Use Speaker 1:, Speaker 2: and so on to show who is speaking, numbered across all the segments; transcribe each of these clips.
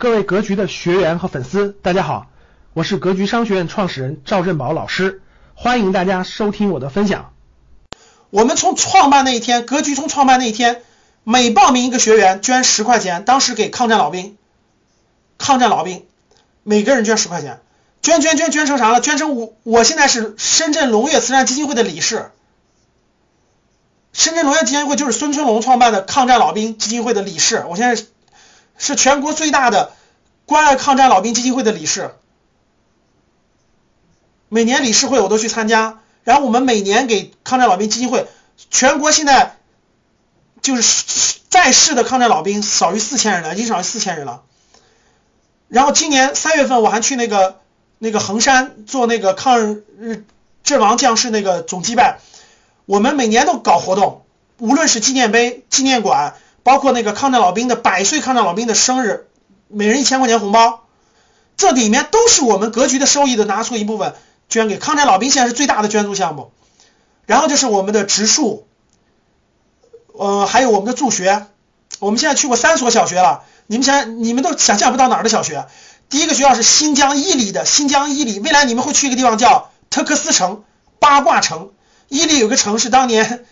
Speaker 1: 各位格局的学员和粉丝，大家好，我是格局商学院创始人赵振宝老师，欢迎大家收听我的分享。
Speaker 2: 我们从创办那一天，格局从创办那一天，每报名一个学员捐十块钱，当时给抗战老兵，抗战老兵每个人捐十块钱，捐捐捐捐成啥了？捐成我我现在是深圳龙跃慈善基金会的理事。深圳龙跃基金会就是孙春龙创办的抗战老兵基金会的理事，我现在是全国最大的关爱抗战老兵基金会的理事。每年理事会我都去参加，然后我们每年给抗战老兵基金会，全国现在就是在世的抗战老兵少于四千人了，已经少于四千人了。然后今年三月份我还去那个那个衡山做那个抗日阵亡将士那个总祭拜。我们每年都搞活动，无论是纪念碑、纪念馆，包括那个抗战老兵的百岁抗战老兵的生日，每人一千块钱红包，这里面都是我们格局的收益的拿出一部分捐给抗战老兵，现在是最大的捐助项目。然后就是我们的植树，呃，还有我们的助学，我们现在去过三所小学了，你们想你们都想象不到哪儿的小学。第一个学校是新疆伊犁的新疆伊犁，未来你们会去一个地方叫特克斯城、八卦城。伊犁有个城市，当年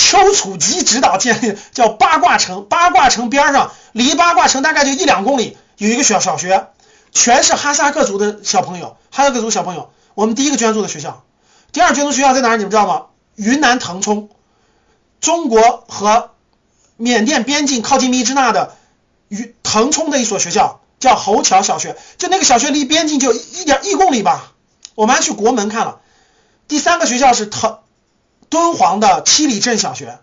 Speaker 2: 丘处机指导建立，叫八卦城。八卦城边上，离八卦城大概就一两公里，有一个小小学，全是哈萨克族的小朋友。哈萨克族小朋友，我们第一个捐助的学校。第二捐助学校在哪儿？你们知道吗？云南腾冲，中国和缅甸边境靠近密支那的云腾冲的一所学校，叫侯桥小学。就那个小学离边境就一点一公里吧。我们还去国门看了。第三个学校是腾敦煌的七里镇小学，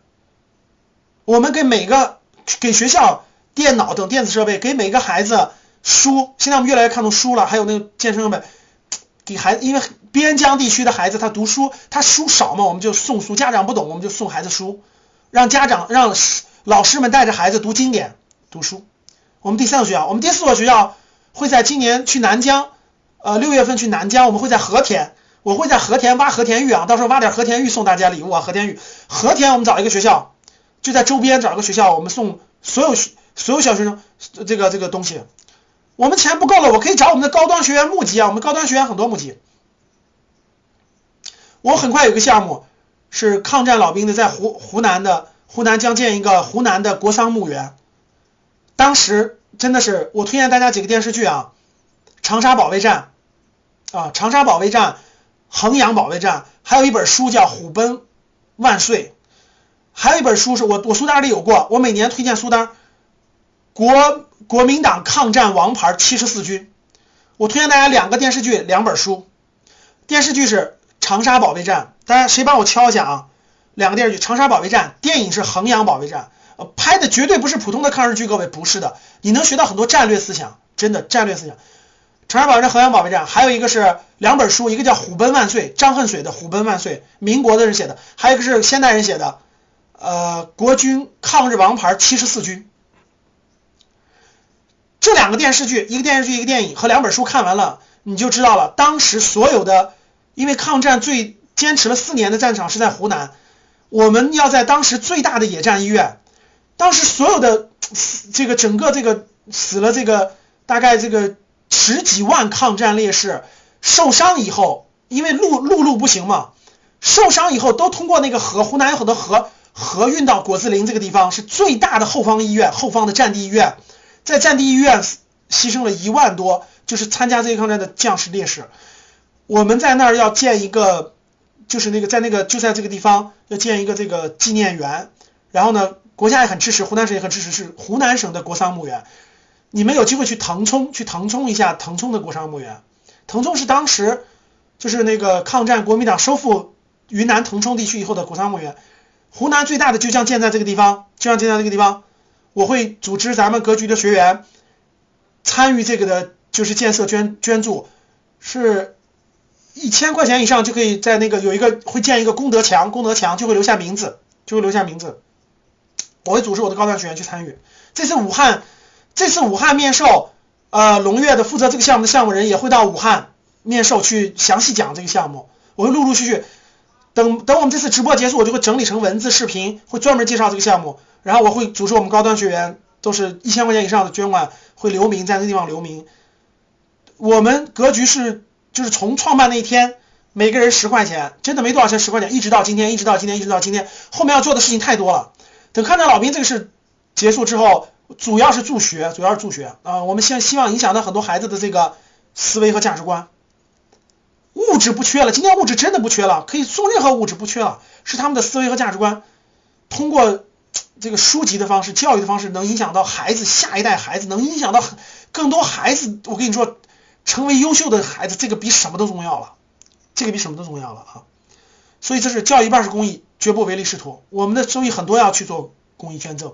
Speaker 2: 我们给每个给学校电脑等电子设备，给每个孩子书。现在我们越来越看重书了，还有那个健身设备，给孩子，因为边疆地区的孩子他读书，他书少嘛，我们就送书。家长不懂，我们就送孩子书，让家长让老师们带着孩子读经典读书。我们第三个学校，我们第四所学校会在今年去南疆，呃，六月份去南疆，我们会在和田。我会在和田挖和田玉啊，到时候挖点和田玉送大家礼物啊。和田玉，和田我们找一个学校，就在周边找一个学校，我们送所有学所有小学生这个这个东西。我们钱不够了，我可以找我们的高端学员募集啊，我们高端学员很多募集。我很快有个项目是抗战老兵的，在湖湖南的湖南将建一个湖南的国殇墓园。当时真的是我推荐大家几个电视剧啊，《长沙保卫战》啊，《长沙保卫战》。衡阳保卫战，还有一本书叫《虎贲万岁》，还有一本书是我我书单里有过，我每年推荐书单。国国民党抗战王牌七十四军，我推荐大家两个电视剧，两本书。电视剧是《长沙保卫战》，大家谁帮我敲一下啊？两个电视剧，《长沙保卫战》，电影是《衡阳保卫战》，呃，拍的绝对不是普通的抗日剧，各位不是的，你能学到很多战略思想，真的战略思想。长沙保卫战、衡阳保卫战，还有一个是两本书，一个叫《虎贲万岁》，张恨水的《虎贲万岁》，民国的人写的；还有一个是现代人写的，呃，国军抗日王牌七十四军。这两个电视剧，一个电视剧，一个电影和两本书看完了，你就知道了，当时所有的，因为抗战最坚持了四年的战场是在湖南，我们要在当时最大的野战医院，当时所有的这个整个这个死了这个大概这个。十几万抗战烈士受伤以后，因为陆陆路不行嘛，受伤以后都通过那个河，湖南有很多河，河运到果子林这个地方，是最大的后方医院，后方的战地医院，在战地医院牺牲了一万多，就是参加这一抗战的将士烈士。我们在那儿要建一个，就是那个在那个就在这个地方要建一个这个纪念园，然后呢，国家也很支持，湖南省也很支持，是湖南省的国殇墓园。你们有机会去腾冲，去腾冲一下腾冲的国殇墓园。腾冲是当时就是那个抗战国民党收复云南腾冲地区以后的国殇墓园。湖南最大的就将建在这个地方，就将建在这个地方。我会组织咱们格局的学员参与这个的，就是建设捐捐助，是一千块钱以上就可以在那个有一个会建一个功德墙，功德墙就会留下名字，就会留下名字。我会组织我的高端学员去参与。这次武汉。这次武汉面授，呃，龙跃的负责这个项目的项目人也会到武汉面授去详细讲这个项目。我会陆陆续续，等等我们这次直播结束，我就会整理成文字、视频，会专门介绍这个项目。然后我会组织我们高端学员都是一千块钱以上的捐款会留名，在那地方留名。我们格局是就是从创办那一天，每个人十块钱，真的没多少钱，十块钱，一直到今天，一直到今天，一直到今天，后面要做的事情太多了。等抗战老兵这个事结束之后，主要是助学，主要是助学啊，我们希希望影响到很多孩子的这个思维和价值观。物质不缺了，今天物质真的不缺了，可以送任何物质不缺了，是他们的思维和价值观，通过这个书籍的方式、教育的方式，能影响到孩子下一代孩子，能影响到更多孩子。我跟你说，成为优秀的孩子，这个比什么都重要了，这个比什么都重要了啊！所以这是教育一半是公益，绝不唯利是图。我们的收益很多要去做公益捐赠。